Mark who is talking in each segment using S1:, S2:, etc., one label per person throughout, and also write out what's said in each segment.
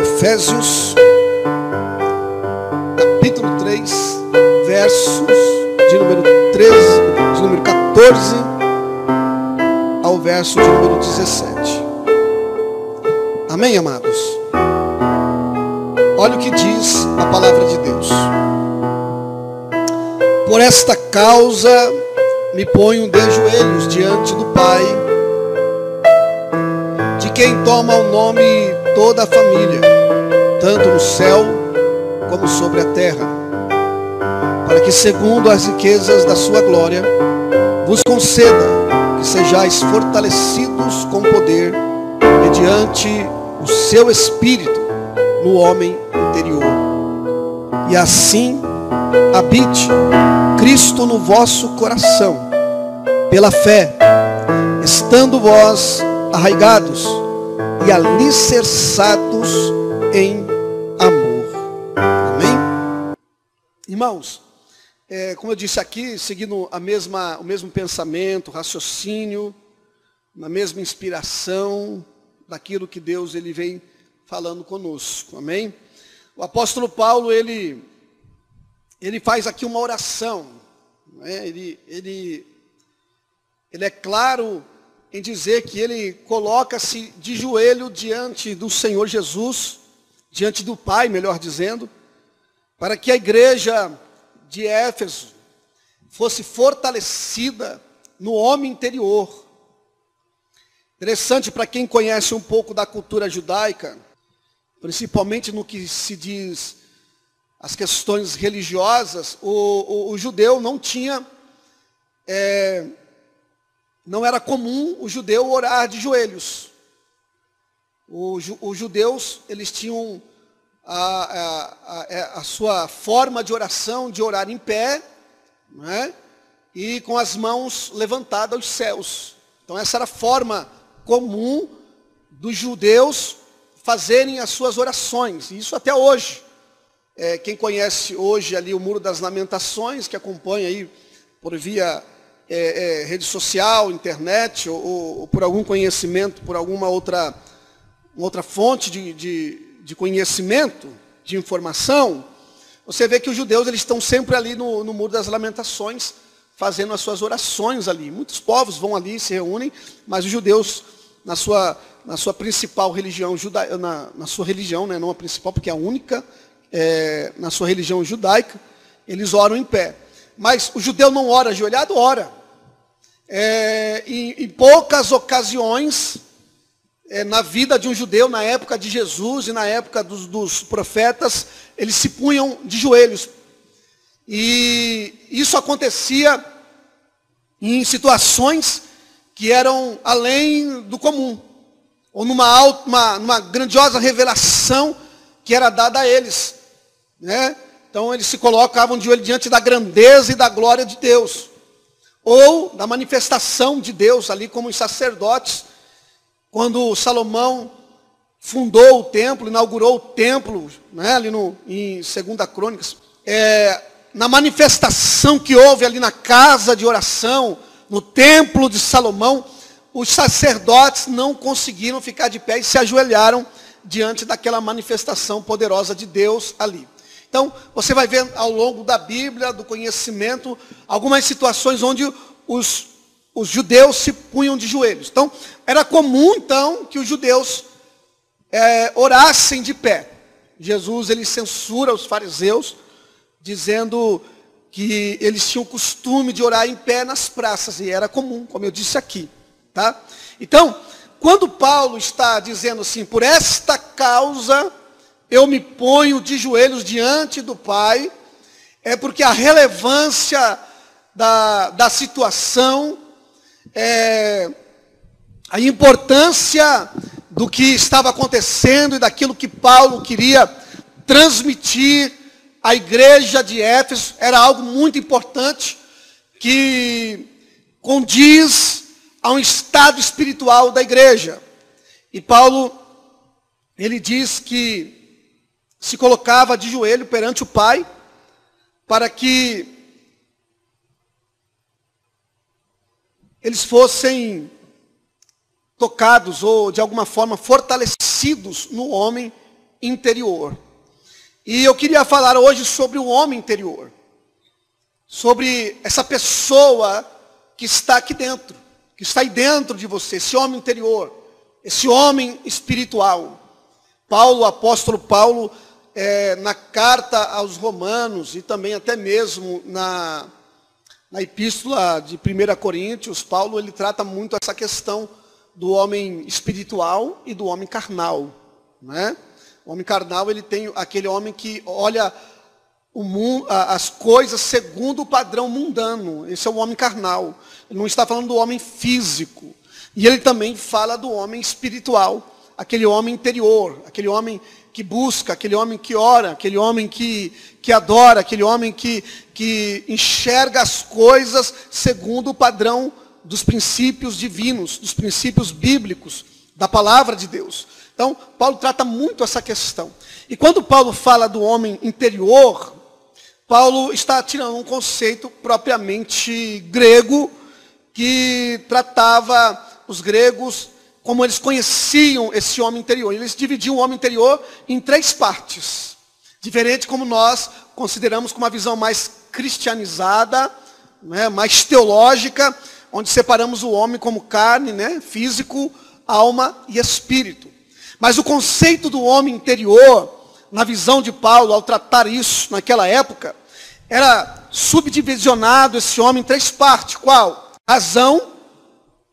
S1: Efésios, capítulo 3, versos de número 13, de número 14 ao verso de número 17. Amém, amados? Olha o que diz a palavra de Deus. Por esta causa me ponho de joelhos diante do Pai, quem toma o nome toda a família, tanto no céu como sobre a terra, para que, segundo as riquezas da sua glória, vos conceda que sejais fortalecidos com poder mediante o seu espírito no homem interior. E assim habite Cristo no vosso coração, pela fé, estando vós arraigados e alicerçados em amor. Amém? Irmãos, é, como eu disse aqui, seguindo a mesma, o mesmo pensamento, raciocínio, na mesma inspiração daquilo que Deus ele vem falando conosco. Amém? O apóstolo Paulo, ele, ele faz aqui uma oração. Né? Ele, ele, ele é claro em dizer que ele coloca-se de joelho diante do Senhor Jesus, diante do Pai, melhor dizendo, para que a igreja de Éfeso fosse fortalecida no homem interior. Interessante para quem conhece um pouco da cultura judaica, principalmente no que se diz as questões religiosas, o, o, o judeu não tinha é, não era comum o judeu orar de joelhos. os judeus, eles tinham a, a, é, a, sua forma de oração, de orar em pé, né? e com as mãos levantadas aos céus. Então essa era a forma comum dos judeus fazerem as suas orações. E isso até hoje. É, quem conhece hoje ali o Muro das Lamentações, que acompanha aí por via é, é, rede social, internet, ou, ou, por algum conhecimento, por alguma outra, outra fonte de, de, de, conhecimento, de informação, você vê que os judeus eles estão sempre ali no, no Muro das Lamentações, fazendo as suas orações ali. Muitos povos vão ali, se reúnem, mas os judeus, na sua, na sua principal religião, juda, na, na sua religião, né, não a principal, porque é a única, é, na sua religião judaica, eles oram em pé. Mas o judeu não ora ajoelhado, ora é, em, em, poucas ocasiões é, na vida de um judeu, na época de Jesus e na época dos, dos profetas, eles se punham de joelhos. E isso acontecia em situações que eram além do comum, ou numa, uma, numa grandiosa revelação que era dada a eles. Né? Então eles se colocavam de joelho diante da grandeza e da glória de Deus ou da manifestação de Deus ali como os sacerdotes, quando Salomão fundou o templo, inaugurou o templo, né, ali no, em 2 Crônicas, é, na manifestação que houve ali na casa de oração, no templo de Salomão, os sacerdotes não conseguiram ficar de pé e se ajoelharam diante daquela manifestação poderosa de Deus ali. Então, você vai ver ao longo da Bíblia, do conhecimento, algumas situações onde os, os judeus se punham de joelhos. Então, era comum, então, que os judeus é, orassem de pé. Jesus, ele censura os fariseus, dizendo que eles tinham o costume de orar em pé nas praças, e era comum, como eu disse aqui. Tá? Então, quando Paulo está dizendo assim, por esta causa eu me ponho de joelhos diante do Pai, é porque a relevância da, da situação, é, a importância do que estava acontecendo e daquilo que Paulo queria transmitir à igreja de Éfeso, era algo muito importante que condiz a um estado espiritual da igreja. E Paulo, ele diz que se colocava de joelho perante o Pai, para que eles fossem tocados ou de alguma forma fortalecidos no homem interior. E eu queria falar hoje sobre o homem interior. Sobre essa pessoa que está aqui dentro, que está aí dentro de você, esse homem interior, esse homem espiritual. Paulo, apóstolo Paulo, é, na carta aos Romanos e também até mesmo na, na epístola de 1 Coríntios, Paulo ele trata muito essa questão do homem espiritual e do homem carnal. Né? O homem carnal ele tem aquele homem que olha mundo, as coisas segundo o padrão mundano. Esse é o homem carnal. Ele não está falando do homem físico. E ele também fala do homem espiritual, aquele homem interior, aquele homem que busca, aquele homem que ora, aquele homem que, que adora, aquele homem que, que enxerga as coisas segundo o padrão dos princípios divinos, dos princípios bíblicos, da palavra de Deus. Então, Paulo trata muito essa questão. E quando Paulo fala do homem interior, Paulo está tirando um conceito propriamente grego, que tratava os gregos como eles conheciam esse homem interior. Eles dividiam o homem interior em três partes. Diferente como nós consideramos com uma visão mais cristianizada, né, mais teológica, onde separamos o homem como carne, né, físico, alma e espírito. Mas o conceito do homem interior, na visão de Paulo, ao tratar isso naquela época, era subdivisionado esse homem em três partes. Qual? Razão,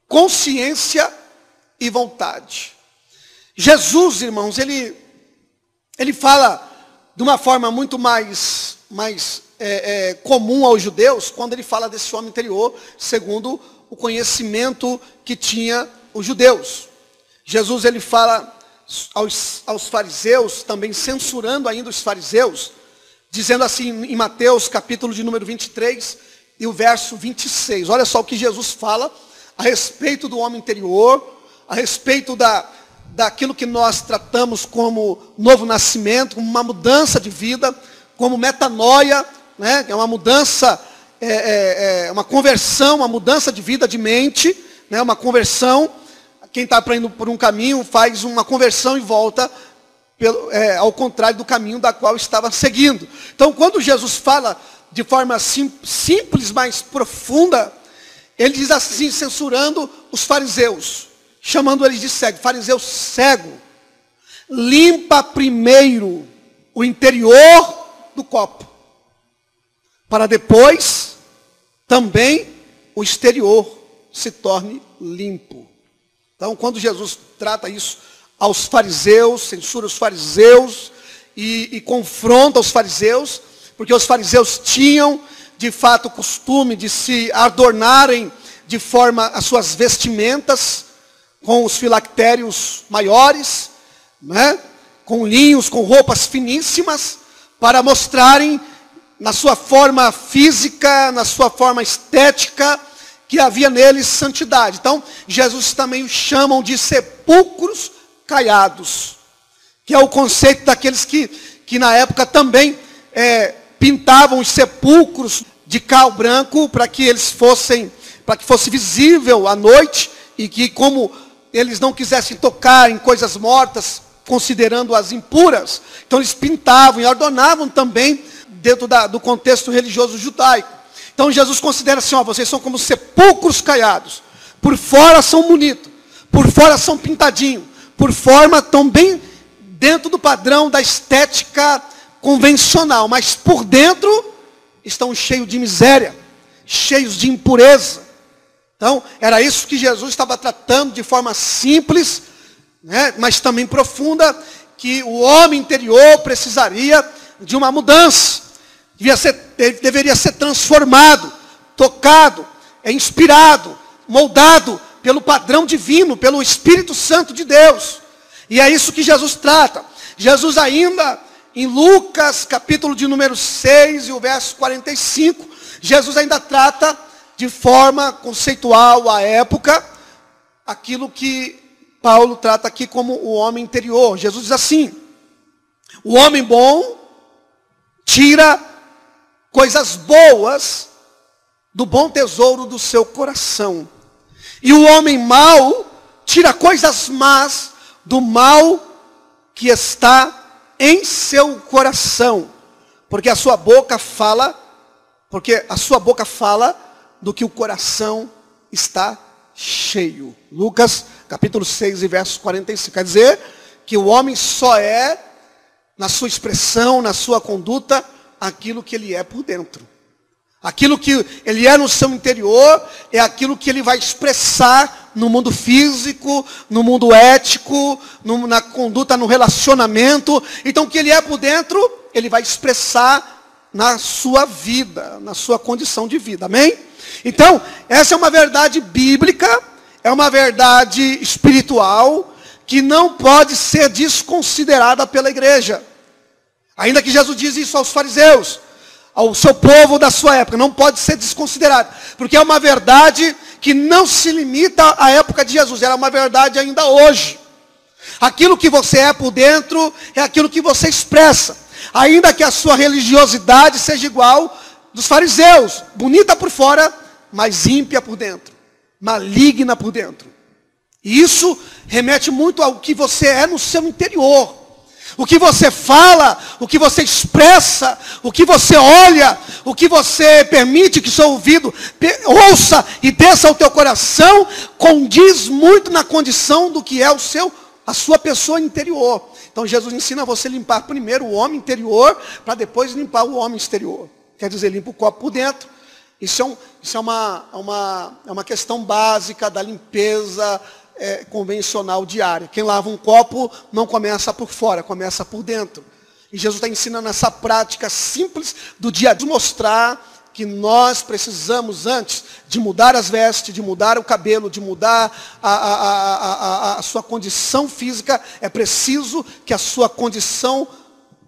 S1: consciência e vontade. Jesus, irmãos, ele, ele fala de uma forma muito mais, mais é, é, comum aos judeus, quando ele fala desse homem interior, segundo o conhecimento que tinha os judeus. Jesus, ele fala aos, aos fariseus, também censurando ainda os fariseus, dizendo assim em Mateus capítulo de número 23 e o verso 26. Olha só o que Jesus fala a respeito do homem interior, a respeito da, daquilo que nós tratamos como novo nascimento, como uma mudança de vida, como metanoia, né? é uma mudança, é, é, é uma conversão, uma mudança de vida, de mente, né? uma conversão. Quem está indo por um caminho faz uma conversão e volta pelo, é, ao contrário do caminho da qual estava seguindo. Então, quando Jesus fala de forma sim, simples, mas profunda, ele diz assim, censurando os fariseus chamando eles de cego. Fariseu cego. Limpa primeiro o interior do copo. Para depois também o exterior se torne limpo. Então, quando Jesus trata isso aos fariseus, censura os fariseus e, e confronta os fariseus, porque os fariseus tinham de fato o costume de se adornarem de forma as suas vestimentas, com os filactérios maiores, né? com linhos, com roupas finíssimas, para mostrarem na sua forma física, na sua forma estética, que havia neles santidade. Então, Jesus também os chamam de sepulcros caiados, que é o conceito daqueles que, que na época também é, pintavam os sepulcros de cal branco para que eles fossem, para que fosse visível à noite e que como eles não quisessem tocar em coisas mortas, considerando-as impuras. Então eles pintavam e adornavam também dentro da, do contexto religioso judaico. Então Jesus considera assim, ó, vocês são como sepulcros caiados. Por fora são bonitos, por fora são pintadinhos, por forma estão bem dentro do padrão da estética convencional, mas por dentro estão cheios de miséria, cheios de impureza. Então, era isso que Jesus estava tratando de forma simples, né, mas também profunda, que o homem interior precisaria de uma mudança. Devia ser, deveria ser transformado, tocado, é inspirado, moldado pelo padrão divino, pelo Espírito Santo de Deus. E é isso que Jesus trata. Jesus ainda, em Lucas, capítulo de número 6 e o verso 45, Jesus ainda trata de forma conceitual à época, aquilo que Paulo trata aqui como o homem interior. Jesus diz assim: o homem bom tira coisas boas do bom tesouro do seu coração. E o homem mau tira coisas más do mal que está em seu coração, porque a sua boca fala, porque a sua boca fala do que o coração está cheio. Lucas capítulo 6 e verso 45. Quer dizer que o homem só é, na sua expressão, na sua conduta, aquilo que ele é por dentro. Aquilo que ele é no seu interior é aquilo que ele vai expressar no mundo físico, no mundo ético, no, na conduta, no relacionamento. Então, o que ele é por dentro, ele vai expressar na sua vida, na sua condição de vida. Amém? Então, essa é uma verdade bíblica, é uma verdade espiritual que não pode ser desconsiderada pela igreja. Ainda que Jesus diz isso aos fariseus ao seu povo da sua época. Não pode ser desconsiderado. Porque é uma verdade que não se limita à época de Jesus. Ela é uma verdade ainda hoje. Aquilo que você é por dentro é aquilo que você expressa. Ainda que a sua religiosidade seja igual dos fariseus. Bonita por fora, mas ímpia por dentro. Maligna por dentro. E isso remete muito ao que você é no seu interior. O que você fala, o que você expressa, o que você olha, o que você permite que seu ouvido ouça e desça ao teu coração, condiz muito na condição do que é o seu, a sua pessoa interior. Então Jesus ensina você a limpar primeiro o homem interior, para depois limpar o homem exterior. Quer dizer, limpa o copo por dentro. Isso é, um, isso é, uma, é, uma, é uma questão básica da limpeza é, convencional diária. Quem lava um copo não começa por fora, começa por dentro. E Jesus está ensinando essa prática simples do dia de mostrar que nós precisamos, antes de mudar as vestes, de mudar o cabelo, de mudar a, a, a, a, sua condição física, é preciso que a sua condição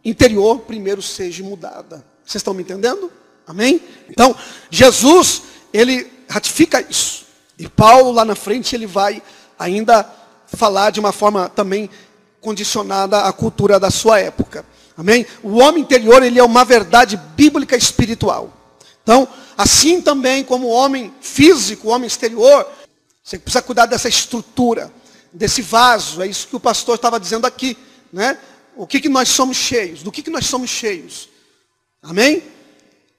S1: interior primeiro seja mudada. Vocês estão me entendendo? Amém? Então, Jesus, ele ratifica isso. E Paulo, lá na frente, ele vai ainda falar de uma forma também condicionada à cultura da sua época. Amém? O homem interior, ele é uma verdade bíblica espiritual. Então, assim também como o homem físico, o homem exterior, você precisa cuidar dessa estrutura, desse vaso. É isso que o pastor estava dizendo aqui. Né? O que, que nós somos cheios? Do que, que nós somos cheios? Amém?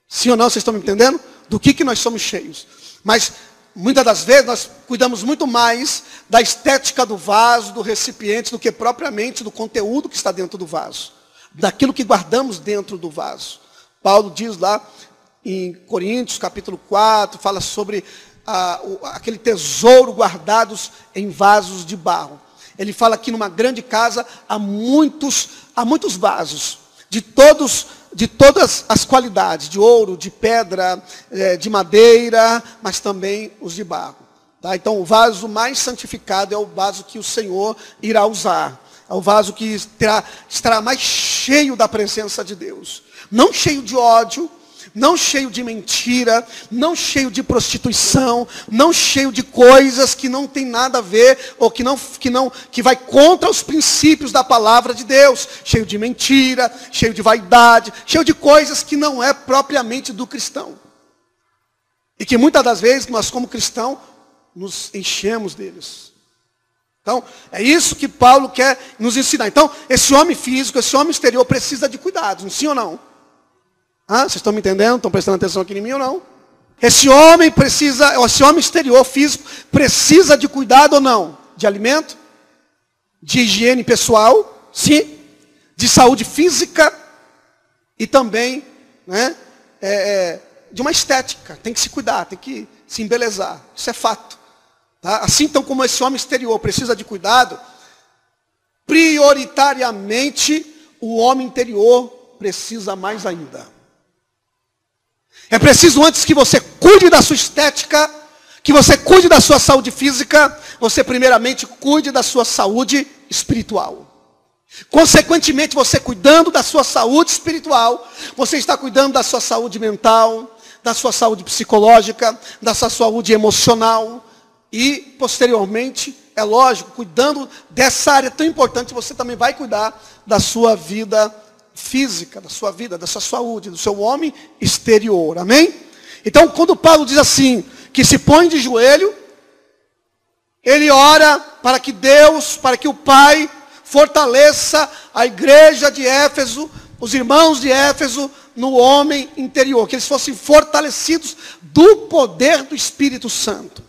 S1: Sim ou não, vocês estão me entendendo? Do que, que nós somos cheios? Mas Muitas das vezes nós cuidamos muito mais da estética do vaso, do recipiente, do que propriamente do conteúdo que está dentro do vaso. Daquilo que guardamos dentro do vaso. Paulo diz lá em Coríntios, capítulo 4, fala sobre ah, o, aquele tesouro guardados em vasos de barro. Ele fala que numa grande casa há muitos, há muitos vasos, de todos de todas as qualidades, de ouro, de pedra, é, de madeira, mas também os de barro. Tá? Então, o vaso mais santificado é o vaso que o Senhor irá usar. É o vaso que terá, estará mais cheio da presença de Deus. Não cheio de ódio, não cheio de mentira, não cheio de prostituição, não cheio de coisas que não tem nada a ver ou que não que não que vai contra os princípios da palavra de Deus, cheio de mentira, cheio de vaidade, cheio de coisas que não é propriamente do cristão. E que muitas das vezes nós como cristão nos enchemos deles. Então, é isso que Paulo quer nos ensinar. Então, esse homem físico, esse homem exterior precisa de cuidados, sim ou não? Ah, vocês estão me entendendo? Estão prestando atenção aqui em mim ou não? Esse homem precisa, esse homem exterior físico precisa de cuidado ou não? De alimento? De higiene pessoal? Sim. De saúde física? E também né, é, é, de uma estética. Tem que se cuidar, tem que se embelezar. Isso é fato. Tá? Assim então como esse homem exterior precisa de cuidado, prioritariamente o homem interior precisa mais ainda. É preciso antes que você cuide da sua estética, que você cuide da sua saúde física, você primeiramente cuide da sua saúde espiritual. Consequentemente, você cuidando da sua saúde espiritual, você está cuidando da sua saúde mental, da sua saúde psicológica, da sua saúde emocional e posteriormente, é lógico, cuidando dessa área tão importante, você também vai cuidar da sua vida física, da sua vida, da sua saúde, do seu homem exterior. Amém? Então, quando Paulo diz assim, que se põe de joelho, ele ora para que Deus, para que o Pai fortaleça a igreja de Éfeso, os irmãos de Éfeso, no homem interior, que eles fossem fortalecidos do poder do Espírito Santo.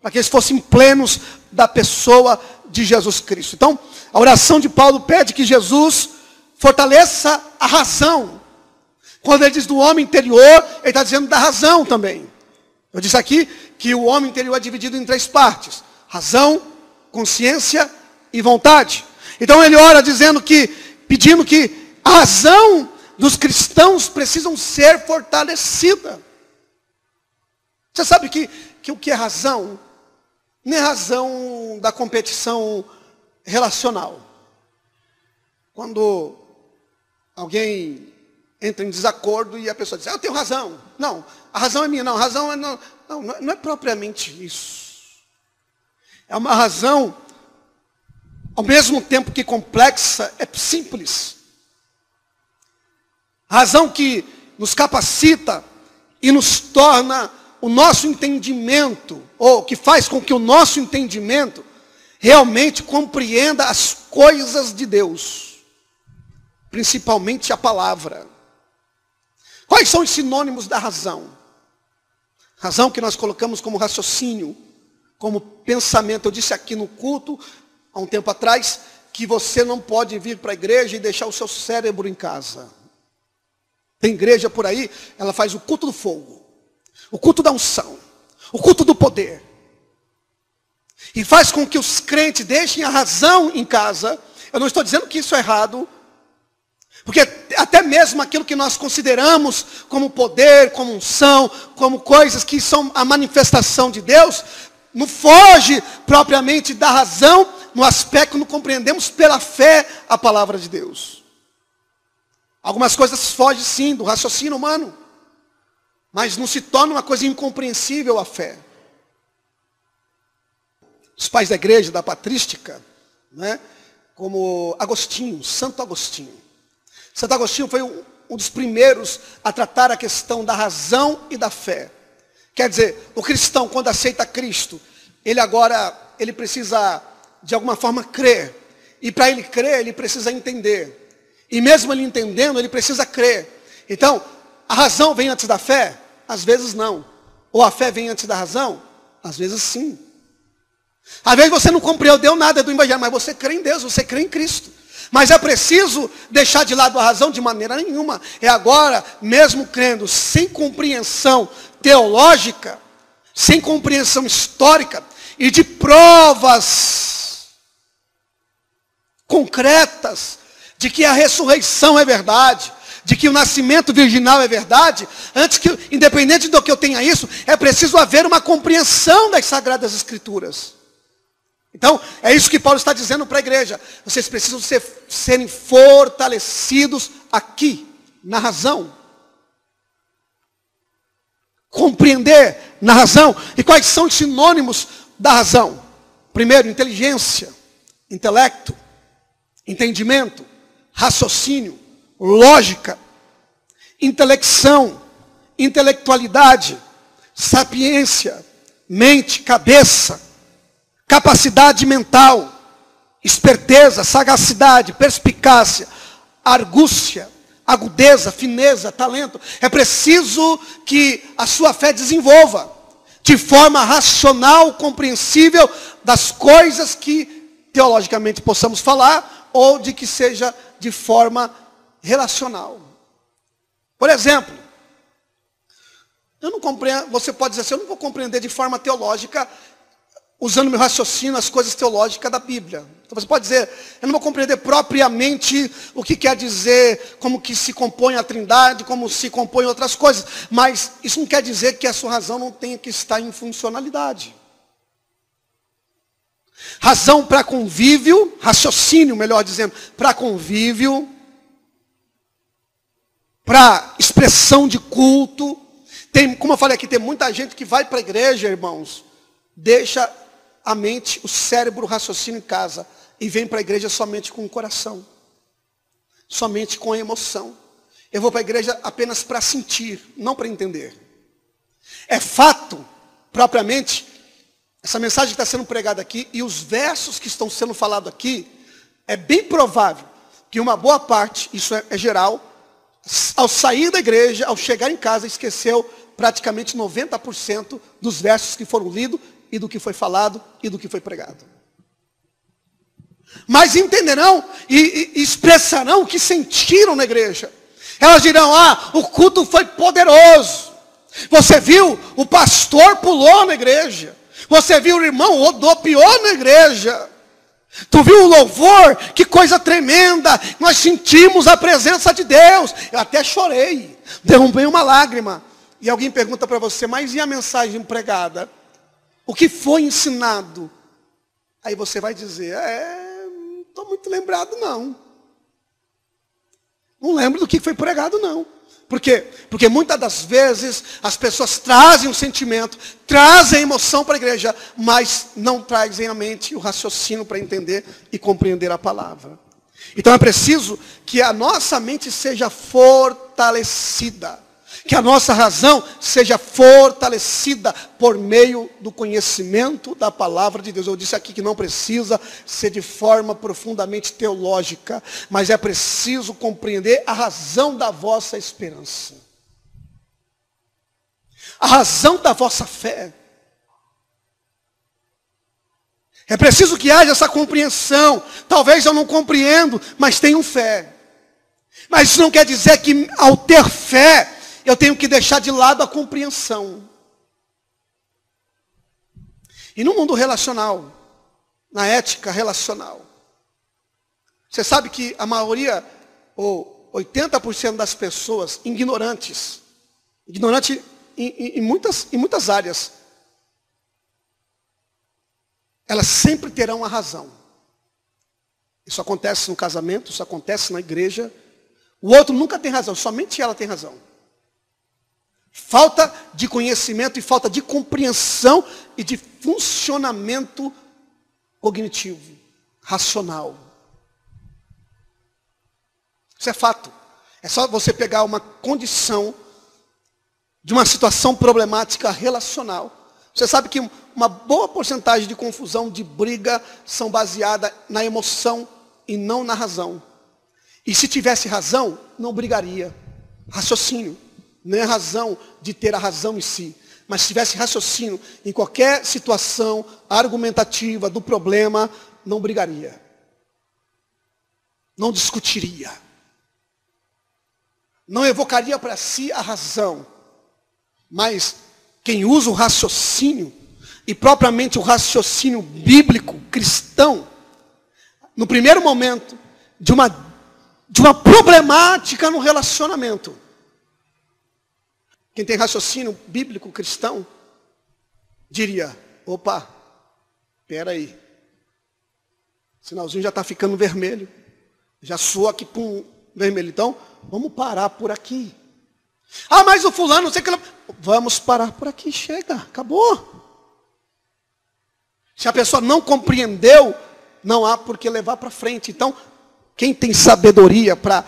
S1: Para que eles fossem plenos da pessoa de Jesus Cristo. Então, a oração de Paulo pede que Jesus fortaleça a razão. Quando ele diz do homem interior, ele está dizendo da razão também. Eu disse aqui que o homem interior é dividido em três partes: razão, consciência e vontade. Então ele ora dizendo que, pedindo que a razão dos cristãos precisam ser fortalecida. Você sabe que, que o que é razão? Não é razão da competição relacional. Quando alguém entra em desacordo e a pessoa diz, ah, eu tenho razão. Não, a razão é minha, não, a razão é não, não, não é propriamente isso. É uma razão, ao mesmo tempo que complexa, é simples. Razão que nos capacita e nos torna o nosso entendimento, ou que faz com que o nosso entendimento realmente compreenda as coisas de Deus, principalmente a palavra. Quais são os sinônimos da razão? Razão que nós colocamos como raciocínio, como pensamento. Eu disse aqui no culto, há um tempo atrás, que você não pode vir para a igreja e deixar o seu cérebro em casa. Tem igreja por aí, ela faz o culto do fogo, o culto da unção, o culto do poder. E faz com que os crentes deixem a razão em casa. Eu não estou dizendo que isso é errado, porque até mesmo aquilo que nós consideramos como poder, como unção, como coisas que são a manifestação de Deus, não foge propriamente da razão no aspecto que não compreendemos pela fé a palavra de Deus. Algumas coisas fogem sim do raciocínio humano, mas não se torna uma coisa incompreensível a fé. Os pais da igreja, da patrística, né, como Agostinho, Santo Agostinho. Santo Agostinho foi um, dos primeiros a tratar a questão da razão e da fé. Quer dizer, o cristão, quando aceita Cristo, ele agora, ele precisa, de alguma forma, crer. E para ele crer, ele precisa entender. E mesmo ele entendendo, ele precisa crer. Então, a razão vem antes da fé? Às vezes não. Ou a fé vem antes da razão? Às vezes sim. Às vezes você não compreendeu nada do evangelho, mas você crê em Deus, você crê em Cristo. Mas é preciso deixar de lado a razão de maneira nenhuma. É agora, mesmo crendo, sem compreensão teológica, sem compreensão histórica e de provas concretas de que a ressurreição é verdade, de que o nascimento virginal é verdade, antes que, independente do que eu tenha isso, é preciso haver uma compreensão das Sagradas Escrituras. Então, é isso que Paulo está dizendo para a igreja. Vocês precisam ser, serem fortalecidos aqui, na razão. Compreender na razão. E quais são os sinônimos da razão? Primeiro, inteligência, intelecto, entendimento, raciocínio, lógica, intelecção, intelectualidade, sapiência, mente, cabeça, capacidade mental, esperteza, sagacidade, perspicácia, argúcia, agudeza, fineza, talento. É preciso que a sua fé desenvolva de forma racional, compreensível das coisas que teologicamente possamos falar ou de que seja de forma relacional. Por exemplo, eu não compreendo, você pode dizer assim, eu não vou compreender de forma teológica, usando meu raciocínio as coisas teológicas da Bíblia. Então você pode dizer, eu não vou compreender propriamente o que quer dizer, como que se compõe a trindade, como se compõem outras coisas. Mas isso não quer dizer que a sua razão não tenha que estar em funcionalidade. Razão para convívio, raciocínio, melhor dizendo, para convívio, para expressão de culto. Tem, como eu falei aqui, tem muita gente que vai para a igreja, irmãos, deixa a mente, o cérebro, o raciocínio em casa e vem para a igreja somente com o coração, somente com a emoção. Eu vou para a igreja apenas para sentir, não para entender. É fato, propriamente, essa mensagem que está sendo pregada aqui e os versos que estão sendo falados aqui, é bem provável que uma boa parte, isso é, é geral, ao sair da igreja, ao chegar em casa, esqueceu praticamente 90% dos versos que foram lidos e do que foi falado e do que foi pregado. Mas entenderão e, e expressarão o que sentiram na igreja. Elas dirão, ah, o culto foi poderoso. Você viu, o pastor pulou na igreja. Você viu o irmão rodopiou na igreja. Tu viu o louvor? Que coisa tremenda. Nós sentimos a presença de Deus. Eu até chorei. Derrubei uma lágrima. E alguém pergunta para você, mas e a mensagem pregada? O que foi ensinado? Aí você vai dizer, é, não estou muito lembrado não. Não lembro do que foi pregado não. Por quê? Porque muitas das vezes as pessoas trazem um sentimento, trazem emoção para a igreja, mas não trazem a mente o raciocínio para entender e compreender a palavra. Então é preciso que a nossa mente seja fortalecida que a nossa razão seja fortalecida por meio do conhecimento da palavra de Deus. Eu disse aqui que não precisa ser de forma profundamente teológica, mas é preciso compreender a razão da vossa esperança. A razão da vossa fé. É preciso que haja essa compreensão. Talvez eu não compreendo, mas tenho fé. Mas isso não quer dizer que ao ter fé, eu tenho que deixar de lado a compreensão. E no mundo relacional, na ética relacional, você sabe que a maioria, ou 80% das pessoas ignorantes, ignorante em, em, em, muitas, em muitas áreas, elas sempre terão a razão. Isso acontece no casamento, isso acontece na igreja. O outro nunca tem razão, somente ela tem razão. Falta de conhecimento e falta de compreensão e de funcionamento cognitivo, racional. Isso é fato. É só você pegar uma condição de uma situação problemática relacional. Você sabe que uma boa porcentagem de confusão, de briga, são baseadas na emoção e não na razão. E se tivesse razão, não brigaria. Raciocínio. Não é razão de ter a razão em si. Mas se tivesse raciocínio em qualquer situação argumentativa do problema, não brigaria. Não discutiria. Não evocaria para si a razão. Mas quem usa o raciocínio, e propriamente o raciocínio bíblico, cristão, no primeiro momento de uma, de uma problemática no relacionamento, quem tem raciocínio bíblico cristão, diria, opa, aí, Sinalzinho já está ficando vermelho. Já soa aqui um vermelho. Então, vamos parar por aqui. Ah, mas o fulano, não sei o que. Vamos parar por aqui, chega, acabou. Se a pessoa não compreendeu, não há por que levar para frente. Então, quem tem sabedoria para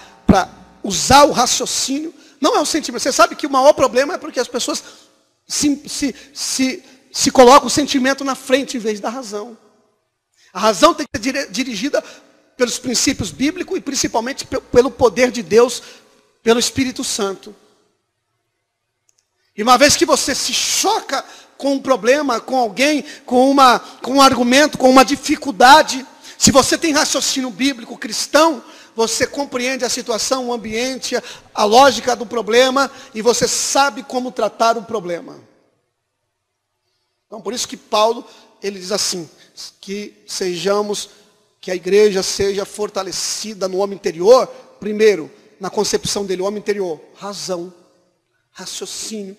S1: usar o raciocínio, não é o sentimento. Você sabe que o maior problema é porque as pessoas se, se, se, se colocam o sentimento na frente em vez da razão. A razão tem que ser dirigida pelos princípios bíblicos e principalmente pelo poder de Deus, pelo Espírito Santo. E uma vez que você se choca com um problema, com alguém, com, uma, com um argumento, com uma dificuldade, se você tem raciocínio bíblico cristão, você compreende a situação, o ambiente, a lógica do problema e você sabe como tratar o problema. Então, por isso que Paulo, ele diz assim, que sejamos, que a igreja seja fortalecida no homem interior, primeiro, na concepção dele, o homem interior, razão, raciocínio,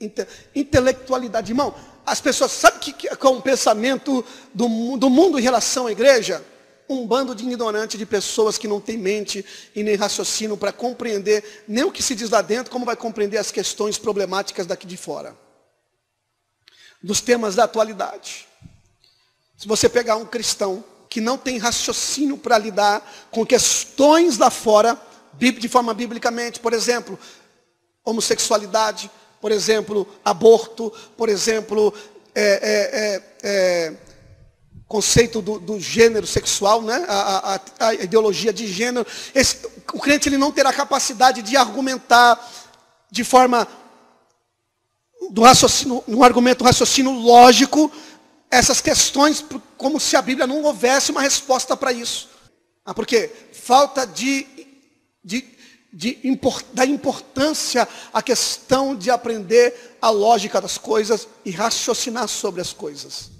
S1: inte, intelectualidade. Irmão, as pessoas, sabe que, que é um pensamento do, do mundo em relação à igreja? Um bando de ignorantes, de pessoas que não têm mente e nem raciocínio para compreender nem o que se diz lá dentro, como vai compreender as questões problemáticas daqui de fora. Dos temas da atualidade. Se você pegar um cristão que não tem raciocínio para lidar com questões lá fora, de forma biblicamente, por exemplo, homossexualidade, por exemplo, aborto, por exemplo, é, é, conceito do, do, gênero sexual, né? a, a, a ideologia de gênero. Esse, o crente ele não terá capacidade de argumentar de forma do raciocínio, um argumento raciocínio lógico essas questões, como se a Bíblia não houvesse uma resposta para isso. Ah, porque falta de, de, de import, da importância a questão de aprender a lógica das coisas e raciocinar sobre as coisas.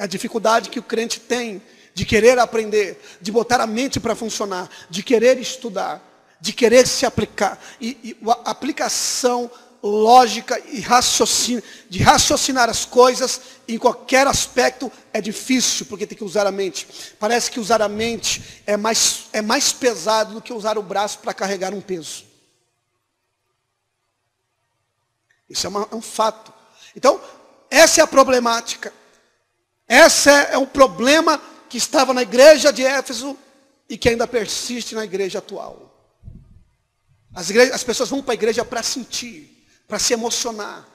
S1: É a dificuldade que o crente tem de querer aprender, de botar a mente para funcionar, de querer estudar, de querer se aplicar. E, e a aplicação lógica e raciocínio, de raciocinar as coisas em qualquer aspecto é difícil, porque tem que usar a mente. Parece que usar a mente é mais, é mais pesado do que usar o braço para carregar um peso. Isso é, uma, é um fato. Então, essa é a problemática. Esse é, um problema que estava na igreja de Éfeso e que ainda persiste na igreja atual. As, igrejas, as pessoas vão para a igreja para sentir para se emocionar,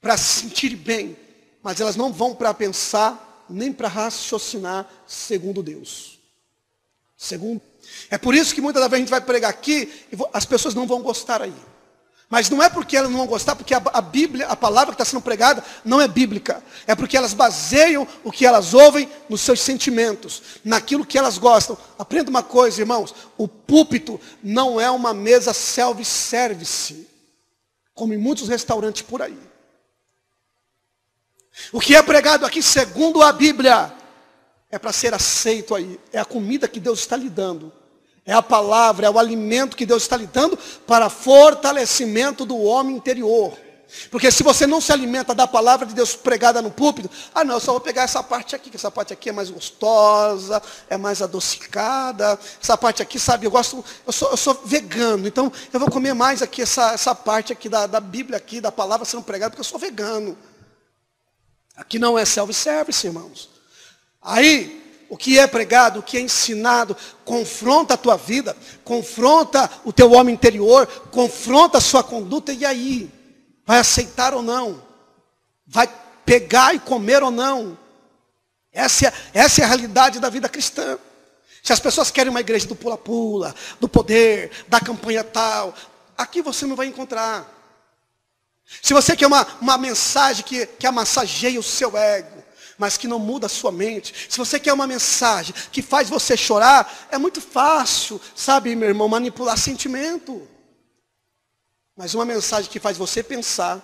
S1: para se sentir bem, mas elas não vão para pensar nem para raciocinar segundo Deus. Segundo. É por isso que muitas vezes a gente vai pregar aqui e as pessoas não vão gostar aí. Mas não é porque elas não vão gostar, porque a, Bíblia, a palavra que está sendo pregada, não é bíblica. É porque elas baseiam o que elas ouvem nos seus sentimentos, naquilo que elas gostam. Aprenda uma coisa, irmãos: o púlpito não é uma mesa self-service como em muitos restaurantes por aí. O que é pregado aqui, segundo a Bíblia, é para ser aceito aí. É a comida que Deus está lhe dando. É a palavra, é o alimento que Deus está lhe dando para fortalecimento do homem interior. Porque se você não se alimenta da palavra de Deus pregada no púlpito, ah não, eu só vou pegar essa parte aqui, que essa parte aqui é mais gostosa, é mais adocicada, essa parte aqui, sabe, eu gosto, eu sou, eu sou vegano, então eu vou comer mais aqui essa, essa parte aqui da, da Bíblia aqui, da palavra sendo pregada, porque eu sou vegano. Aqui não é self-service, irmãos. Aí, o que é pregado, o que é ensinado, confronta a tua vida, confronta o teu homem interior, confronta a sua conduta, e aí? Vai aceitar ou não? Vai pegar e comer ou não? Essa é, essa é a realidade da vida cristã. Se as pessoas querem uma igreja do pula-pula, do poder, da campanha tal, aqui você não vai encontrar. Se você quer uma, uma mensagem que, que amassageia o seu ego, mas que não muda a sua mente, se você quer uma mensagem que faz você chorar, é muito fácil, sabe, meu irmão, manipular sentimento. Mas uma mensagem que faz você pensar,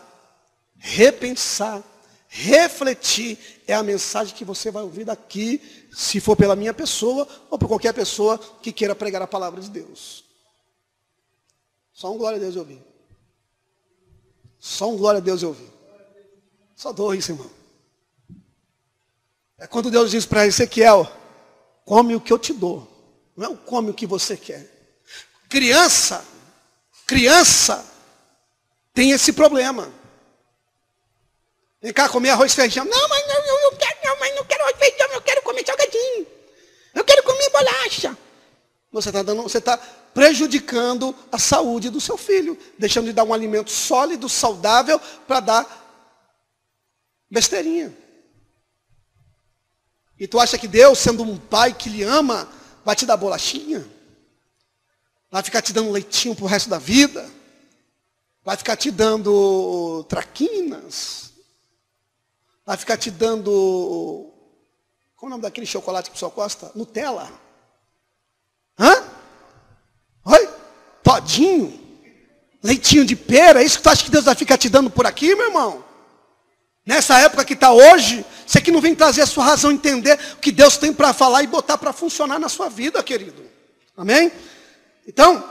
S1: repensar, refletir, é a mensagem que você vai ouvir daqui, se for pela minha pessoa ou por qualquer pessoa que queira pregar a palavra de Deus. Só um glória a Deus eu ouvi. Só um glória a Deus eu ouvi. Só dois, irmão. É quando Deus diz para Ezequiel, come o que eu te dou. Não é o come o que você quer. Criança, criança, tem esse problema. Vem cá comer arroz e feijão. Não, mas não, eu, eu quero, não, mas não quero arroz e feijão, eu quero comer salgadinho. Eu quero comer bolacha. Você está dando, você está prejudicando a saúde do seu filho, deixando de dar um alimento sólido, saudável, para dar besteirinha. E tu acha que Deus, sendo um pai que lhe ama, vai te dar bolachinha? Vai ficar te dando leitinho para o resto da vida? Vai ficar te dando traquinas. Vai ficar te dando. Qual é o nome daquele chocolate que o pessoal gosta? Nutella. Hã? Oi? Todinho. Leitinho de pera. É isso que tu acha que Deus vai ficar te dando por aqui, meu irmão? Nessa época que está hoje, você que não vem trazer a sua razão, entender o que Deus tem para falar e botar para funcionar na sua vida, querido. Amém? Então,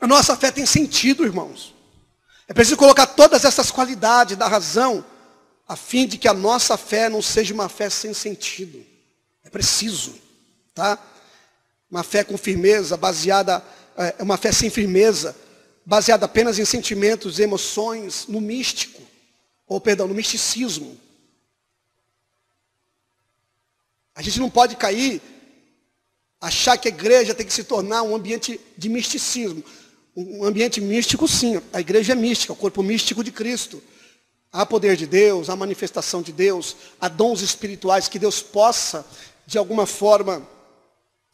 S1: a nossa fé tem sentido, irmãos. É preciso colocar todas essas qualidades da razão, a fim de que a nossa fé não seja uma fé sem sentido. É preciso, tá? Uma fé com firmeza, baseada, é uma fé sem firmeza, baseada apenas em sentimentos, emoções, no místico, ou perdão, no misticismo. A gente não pode cair, achar que a igreja tem que se tornar um ambiente de misticismo um ambiente místico, sim. A igreja é mística, o corpo místico de Cristo. há poder de Deus, há manifestação de Deus, há dons espirituais que Deus possa, de alguma forma,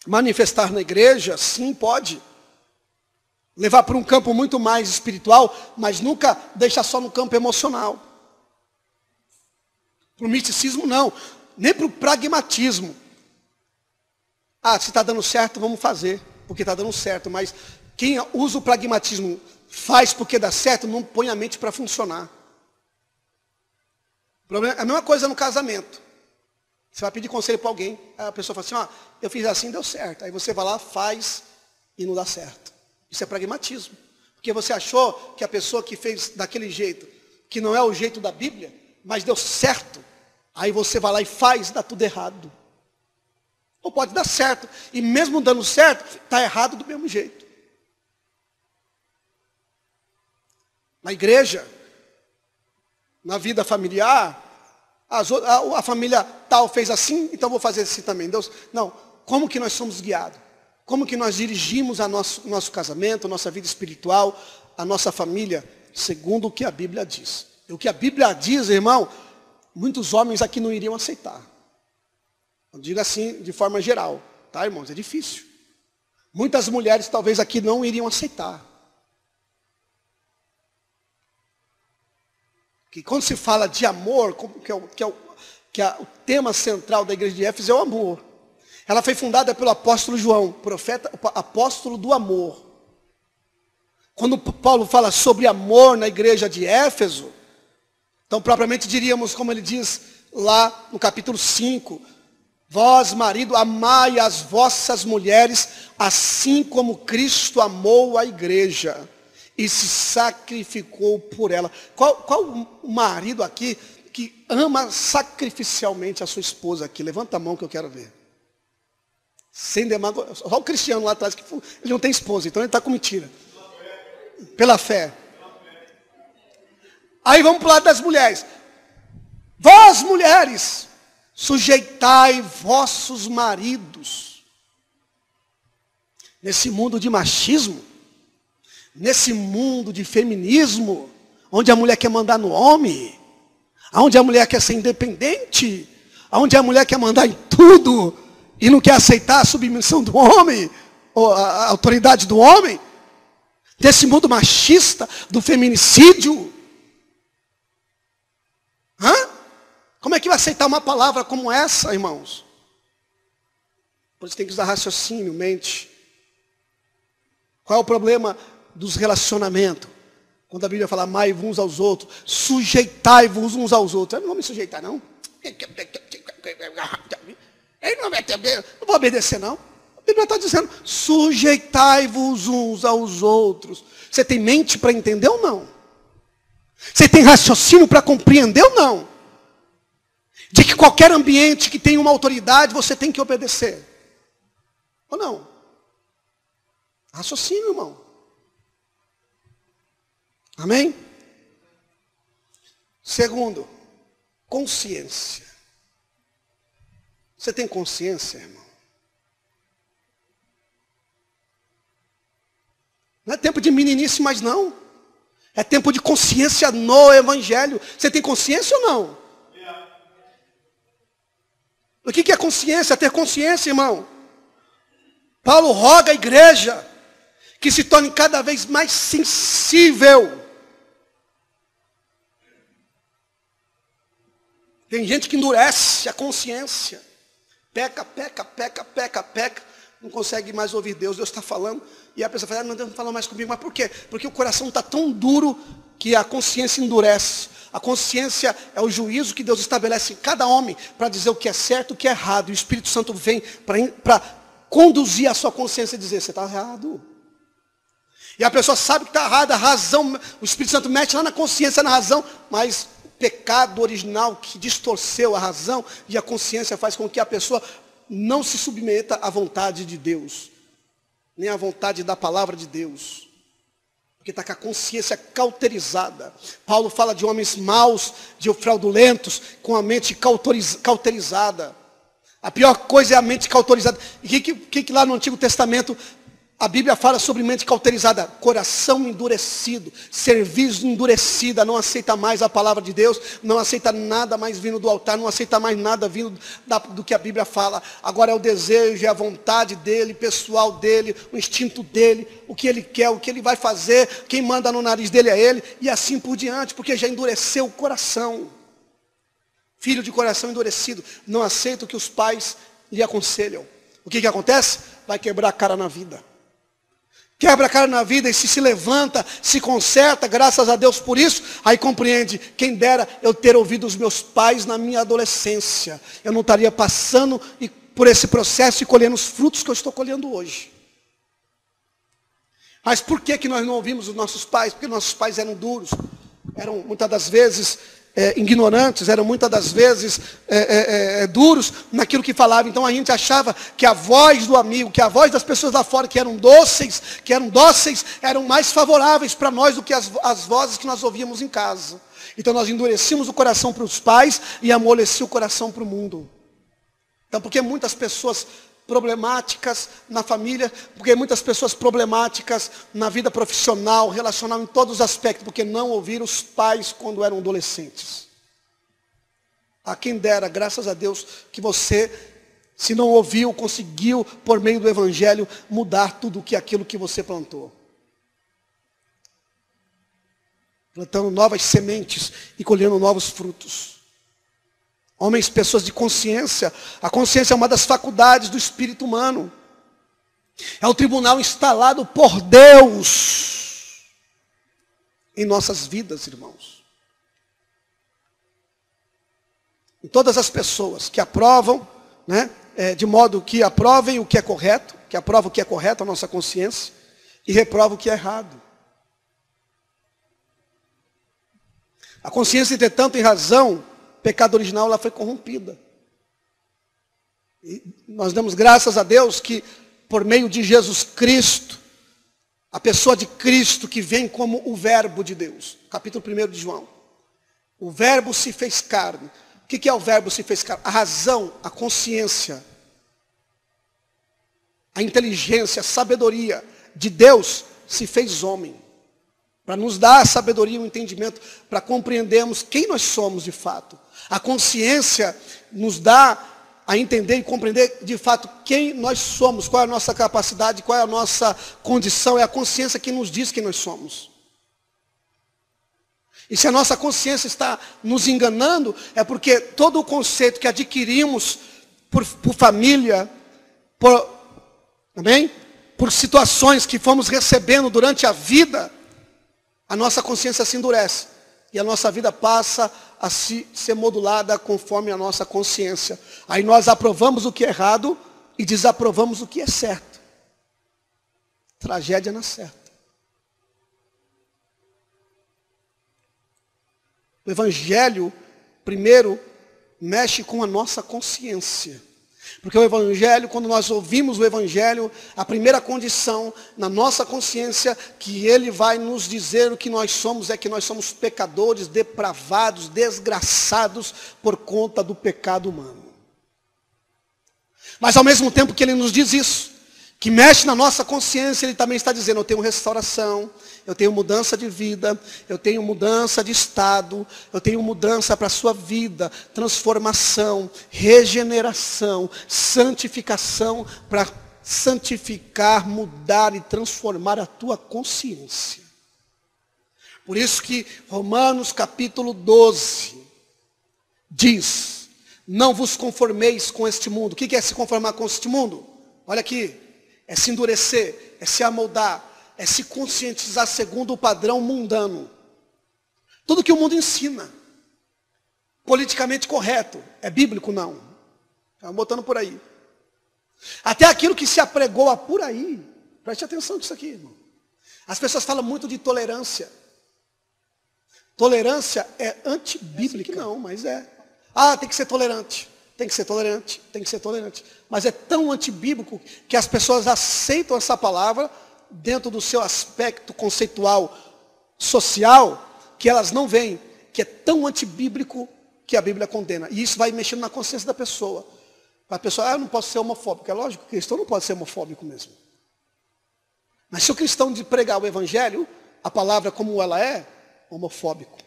S1: manifestar na igreja, sim, pode. Levar para um campo muito mais espiritual, mas nunca deixar só no campo emocional. Para o misticismo, não. Nem para o pragmatismo. Ah, se está dando certo, vamos fazer, porque está dando certo. Mas quem usa o pragmatismo faz porque dá certo, não põe a mente para funcionar. É a mesma coisa no casamento. Você vai pedir conselho para alguém, a pessoa fala assim, ó, eu fiz assim, deu certo. Aí você vai lá, faz e não dá certo. Isso é pragmatismo. Porque você achou que a pessoa que fez daquele jeito, que não é o jeito da Bíblia, mas deu certo, aí você vai lá e faz, dá tudo errado. Ou pode dar certo, e mesmo dando certo, está errado do mesmo jeito. Na igreja, na vida familiar, as, a, a, família tal fez assim, então vou fazer assim também. Deus, não, como que nós somos guiados? Como que nós dirigimos a nosso, nosso casamento, a nossa vida espiritual, a nossa família, segundo o que a Bíblia diz. E o que a Bíblia diz, irmão, muitos homens aqui não iriam aceitar. Eu digo assim de forma geral, tá, irmãos? É difícil. Muitas mulheres talvez aqui não iriam aceitar. que quando se fala de amor, que é, o, que é, o, que é o tema central da igreja de Éfeso é o amor. Ela foi fundada pelo apóstolo João, profeta, apóstolo do amor. Quando Paulo fala sobre amor na igreja de Éfeso, então propriamente diríamos, como ele diz lá no capítulo 5, Vós, marido, amai as vossas mulheres, assim como Cristo amou a igreja e se sacrificou por ela. Qual, qual marido aqui que ama sacrificialmente a sua esposa aqui? Levanta a mão que eu quero ver. Sem demagogia. Só o Cristiano lá atrás, que ele não tem esposa, então ele está com mentira. Pela fé. Aí vamos para o lado das mulheres. Vós, mulheres, sujeitai vossos maridos. Nesse mundo de machismo, nesse mundo de feminismo, onde a mulher quer mandar no homem, onde a mulher quer ser independente, onde a mulher quer mandar em tudo e não quer aceitar a submissão do homem, ou a autoridade do homem, desse mundo machista, do feminicídio. Hã? Como é que vai aceitar uma palavra como essa, irmãos? Por tem que usar raciocínio, mente. Qual é o problema dos relacionamentos. Quando a Bíblia fala amai uns aos outros, sujeitai-vos uns aos outros. Eu não vou me sujeitar, não. Ele não não vou obedecer, não. A Bíblia está dizendo, sujeitai-vos uns aos outros. Você tem mente para entender ou não? Você tem raciocínio para compreender ou não? De que qualquer ambiente que tem uma autoridade, você tem que obedecer. Ou não? Raciocínio, irmão. Amém? Segundo, consciência. Você tem consciência, irmão? Não é tempo de meninice mais não. É tempo de consciência no Evangelho. Você tem consciência ou não? O que é consciência? Ter consciência, irmão. Paulo roga a igreja que se torne cada vez mais sensível Tem gente que endurece a consciência. Peca, peca, peca, peca, peca. Não consegue mais ouvir Deus. Deus está falando. E a pessoa fala, ah, não, Deus não fala mais comigo. Mas por quê? Porque o coração está tão duro que a consciência endurece. A consciência é o juízo que Deus estabelece em cada homem para dizer o que é certo o que é errado. E o Espírito Santo vem para conduzir a sua consciência e dizer, você está errado. E a pessoa sabe que está errada, a razão, o Espírito Santo mete lá na consciência, na razão, mas pecado original que distorceu a razão e a consciência faz com que a pessoa não se submeta à vontade de Deus, nem à vontade da palavra de Deus. Porque está com a consciência cauterizada. Paulo fala de homens maus, de fraudulentos, com a mente cauterizada. A pior coisa é a mente cauterizada. E que, que, que lá no Antigo Testamento A Bíblia fala sobre mente cauterizada, coração endurecido, serviço endurecida, não aceita mais a palavra de Deus, não aceita nada mais vindo do altar, não aceita mais nada vindo da, do que a Bíblia fala. Agora é o desejo, é a vontade dele, pessoal dele, o instinto dele, o que ele quer, o que ele vai fazer, quem manda no nariz dele é ele, e assim por diante, porque já endureceu o coração. Filho de coração endurecido, não aceita o que os pais lhe aconselham. O que, que acontece? Vai quebrar a cara na vida quebra a cara na vida e se se levanta, se conserta, graças a Deus por isso, aí compreende, quem dera eu ter ouvido os meus pais na minha adolescência, eu não estaria passando por esse processo e colhendo os frutos que eu estou colhendo hoje. Mas por que, que nós não ouvimos os nossos pais? Porque nossos pais eram duros, eram muitas das vezes é, ignorantes, eram muitas das vezes é, é, é, duros naquilo que falavam. Então a gente achava que a voz do amigo, que a voz das pessoas lá fora que eram doces, que eram dóceis, eram mais favoráveis para nós do que as, as vozes que nós ouvíamos em casa. Então nós endurecíamos o coração para os pais e amolecíamos o coração para o mundo. Então, porque muitas pessoas problemáticas na família, porque muitas pessoas problemáticas na vida profissional, relacional, em todos os aspectos, porque não ouviram os pais quando eram adolescentes. A quem dera, graças a Deus, que você, se não ouviu, conseguiu, por meio do Evangelho, mudar tudo que aquilo que você plantou. Plantando novas sementes e colhendo novos frutos. Homens, pessoas de consciência. A consciência é uma das faculdades do espírito humano. É o tribunal instalado por Deus em nossas vidas, irmãos. E todas as pessoas que aprovam, né, é, de modo que aprovem o que é correto, que aprovam o que é correto, a nossa consciência, e reprovam o que é errado. A consciência, entretanto, tem razão pecado original ela foi corrompida. E nós damos graças a Deus que por meio de Jesus Cristo, a pessoa de Cristo que vem como o verbo de Deus. Capítulo 1 de João. O verbo se fez carne. O que é o verbo se fez carne? A razão, a consciência, a inteligência, a sabedoria de Deus se fez homem. Para nos dar a sabedoria e o entendimento, para compreendermos quem nós somos de fato. A consciência nos dá a entender e compreender de fato quem nós somos, qual é a nossa capacidade, qual é a nossa condição. É a consciência que nos diz quem nós somos. E se a nossa consciência está nos enganando, é porque todo o conceito que adquirimos por, por família, por, amém? por situações que fomos recebendo durante a vida, a nossa consciência se endurece. E a nossa vida passa a se, ser modulada conforme a nossa consciência. Aí nós aprovamos o que é errado e desaprovamos o que é certo. Tragédia na certa. O Evangelho, primeiro, mexe com a nossa consciência. Porque o Evangelho, quando nós ouvimos o Evangelho, a primeira condição na nossa consciência que ele vai nos dizer o que nós somos é que nós somos pecadores, depravados, desgraçados por conta do pecado humano. Mas ao mesmo tempo que ele nos diz isso, que mexe na nossa consciência, ele também está dizendo, eu tenho restauração, eu tenho mudança de vida, eu tenho mudança de estado, eu tenho mudança para a sua vida, transformação, regeneração, santificação, para santificar, mudar e transformar a tua consciência. Por isso que Romanos capítulo 12 diz, não vos conformeis com este mundo. O que é se conformar com este mundo? Olha aqui, é se endurecer, é se amoldar, é se conscientizar segundo o padrão mundano. Tudo que o mundo ensina. Politicamente correto. É bíblico? Não. Estamos botando por aí. Até aquilo que se apregoa por aí. Preste atenção nisso aqui, irmão. As pessoas falam muito de tolerância. Tolerância é antibíblica. É assim não, mas é. Ah, tem que ser tolerante. Tem que ser tolerante, tem que ser tolerante. Mas é tão antibíblico que as pessoas aceitam essa palavra dentro do seu aspecto conceitual social, que elas não veem, que é tão antibíblico que a Bíblia condena. E isso vai mexendo na consciência da pessoa. A pessoa, ah, eu não posso ser homofóbico. É lógico que cristão não pode ser homofóbico mesmo. Mas se o cristão de pregar o evangelho, a palavra como ela é, homofóbico.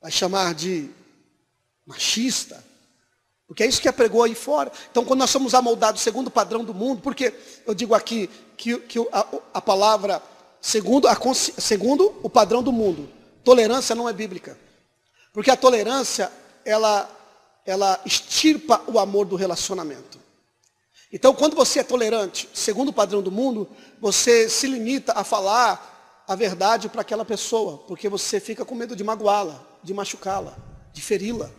S1: Vai chamar de machista, porque é isso que é pregou aí fora. Então, quando nós somos amoldados segundo o padrão do mundo, porque eu digo aqui que, que a, a palavra segundo, a, segundo o padrão do mundo, tolerância não é bíblica. Porque a tolerância, ela, ela extirpa o amor do relacionamento. Então, quando você é tolerante, segundo o padrão do mundo, você se limita a falar a verdade para aquela pessoa, porque você fica com medo de magoá-la, de machucá-la, de feri-la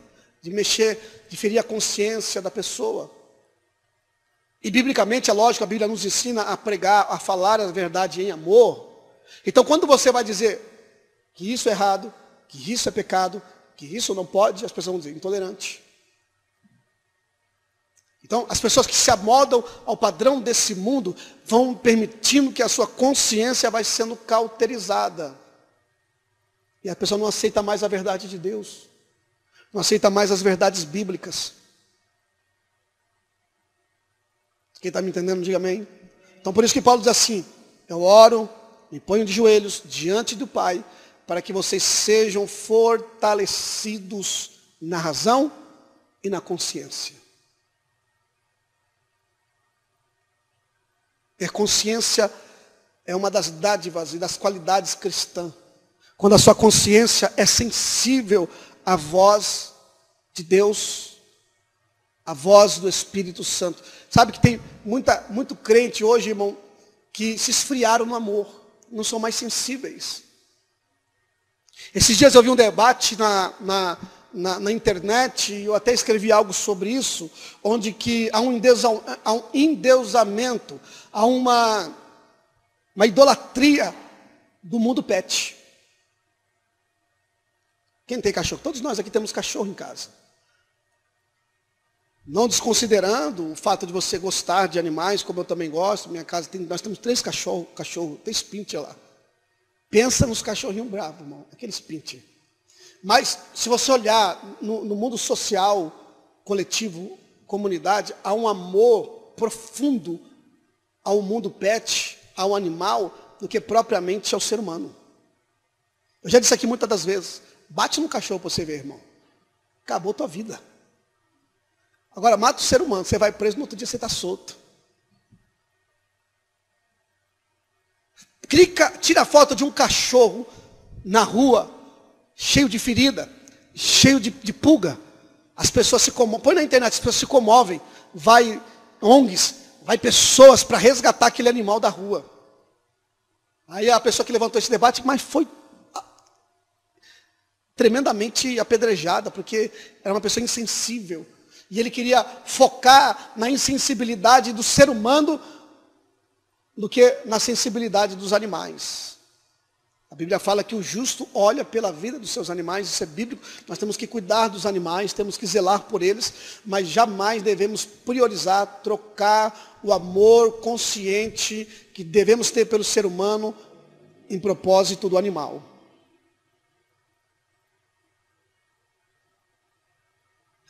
S1: de mexer, de ferir a consciência da pessoa. E biblicamente, é lógico, a Bíblia nos ensina a pregar, a falar a verdade em amor. Então, quando você vai dizer que isso é errado, que isso é pecado, que isso não pode, as pessoas vão dizer intolerante. Então, as pessoas que se amodam ao padrão desse mundo vão permitindo que a sua consciência vai sendo cauterizada. E a pessoa não aceita mais a verdade de Deus não aceita mais as verdades bíblicas. Quem está me entendendo, diga amém. Então por isso que Paulo diz assim, eu oro, me ponho de joelhos diante do Pai, para que vocês sejam fortalecidos na razão e na consciência. Ter consciência é uma das dádivas e das qualidades cristãs. Quando a sua consciência é sensível a voz de Deus, a voz do Espírito Santo. Sabe que tem muita, muito crente hoje, irmão, que se esfriaram no amor, não são mais sensíveis. Esses dias eu vi um debate na, na, na, na internet, e eu até escrevi algo sobre isso, onde que há um, endeusa, há um endeusamento, há uma, uma idolatria do mundo pet. Quem tem cachorro? Todos nós aqui temos cachorro em casa. Não desconsiderando o fato de você gostar de animais, como eu também gosto. Minha casa tem, nós temos três cachorros, cachorro, três pincher lá. Pensa nos cachorrinhos bravos, irmão, aqueles pincher. Mas se você olhar no, no mundo social, coletivo, comunidade, há um amor profundo ao mundo pet, ao animal, do que propriamente ao ser humano. Eu já disse aqui muitas das vezes. Bate no cachorro para você ver, irmão. Acabou tua vida. Agora, mata o ser humano, você vai preso, no outro dia você está solto. Clica, tira a foto de um cachorro na rua, cheio de ferida, cheio de, de pulga. As pessoas se comovem, põe na internet, as pessoas se comovem. Vai ONGs, vai pessoas para resgatar aquele animal da rua. Aí a pessoa que levantou esse debate, mas foi tremendamente apedrejada, porque era uma pessoa insensível. E ele queria focar na insensibilidade do ser humano do que na sensibilidade dos animais. A Bíblia fala que o justo olha pela vida dos seus animais, isso é bíblico. Nós temos que cuidar dos animais, temos que zelar por eles, mas jamais devemos priorizar, trocar o amor consciente que devemos ter pelo ser humano em propósito do animal.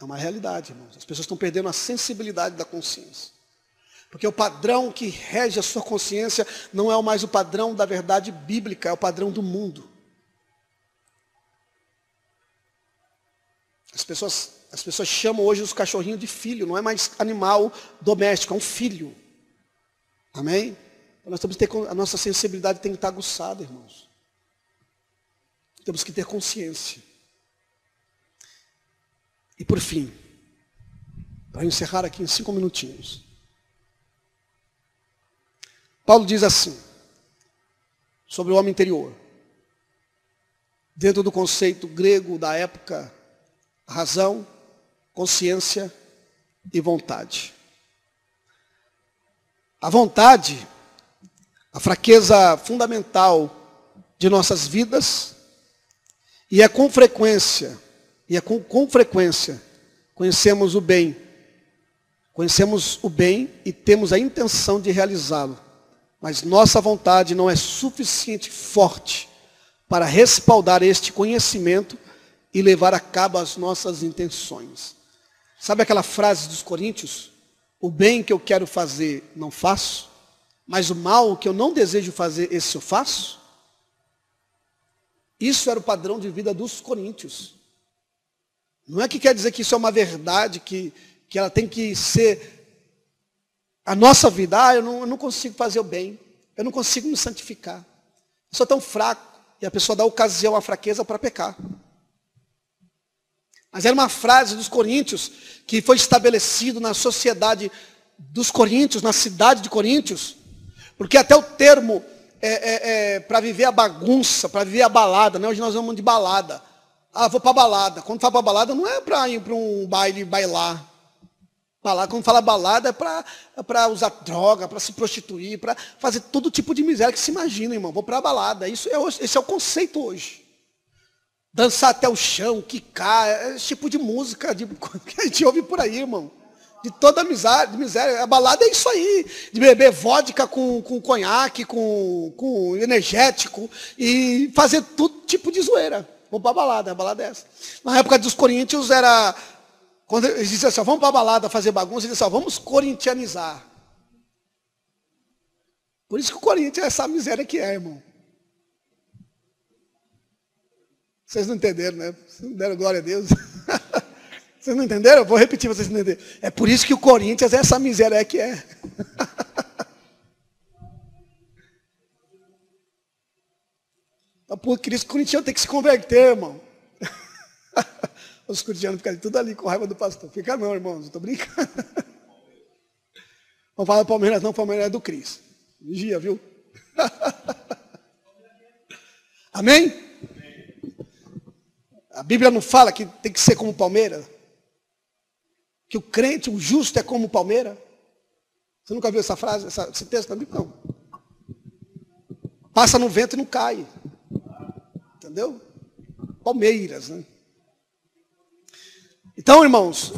S1: É uma realidade, irmãos. As pessoas estão perdendo a sensibilidade da consciência. Porque o padrão que rege a sua consciência não é mais o padrão da verdade bíblica, é o padrão do mundo. As pessoas, as pessoas chamam hoje os cachorrinhos de filho, não é mais animal doméstico, é um filho. Amém? Então nós temos que ter, a nossa sensibilidade tem que estar aguçada, irmãos. Temos que ter consciência. E por fim, para encerrar aqui em cinco minutinhos. Paulo diz assim, sobre o homem interior. Dentro do conceito grego da época, razão, consciência e vontade. A vontade, a fraqueza fundamental de nossas vidas, e é com frequência e é com, com frequência conhecemos o bem. Conhecemos o bem e temos a intenção de realizá-lo. Mas nossa vontade não é suficiente forte para respaldar este conhecimento e levar a cabo as nossas intenções. Sabe aquela frase dos Coríntios? O bem que eu quero fazer, não faço, mas o mal que eu não desejo fazer, esse eu faço? Isso era o padrão de vida dos Coríntios. Não é que quer dizer que isso é uma verdade, que, que ela tem que ser a nossa vida. Ah, eu não, eu não consigo fazer o bem, eu não consigo me santificar. Eu sou tão fraco. E a pessoa dá ocasião à fraqueza para pecar. Mas era uma frase dos coríntios que foi estabelecido na sociedade dos coríntios, na cidade de Coríntios, porque até o termo é, é, é, para viver a bagunça, para viver a balada, né? hoje nós vamos de balada. Ah, vou para balada. Quando fala para balada, não é para ir para um baile bailar. Balada, quando fala balada, é para é usar droga, para se prostituir, para fazer todo tipo de miséria que se imagina, irmão. Vou para a balada. Isso é, esse é o conceito hoje dançar até o chão, quicar, é esse tipo de música de, que a gente ouve por aí, irmão. De toda a miséria, miséria. A balada é isso aí. De beber vodka com, com conhaque, com, com energético e fazer todo tipo de zoeira. Vamos para a balada, a balada é essa. Na época dos coríntios era. Quando eles diziam assim, vamos para a balada fazer bagunça, eles diziam assim, vamos corintianizar. Por isso que o Corinthians é essa miséria que é, irmão. Vocês não entenderam, né? Vocês não deram glória a Deus. Vocês não entenderam? Eu vou repetir vocês entenderem. É por isso que o Corinthians é essa miséria que é. Então, por que o corintiano tem que se converter, irmão. Os corintianos ficam tudo ali com raiva do pastor. Fica não, irmãos, estou brincando. Não fala Palmeiras não, Palmeiras é do Cris. Vigia, viu? Amém? A Bíblia não fala que tem que ser como Palmeira? Que o crente, o justo é como Palmeira? Você nunca viu essa frase, esse texto na Bíblia? Não. Passa no vento e não cai. Entendeu? Palmeiras, né? Então, irmãos,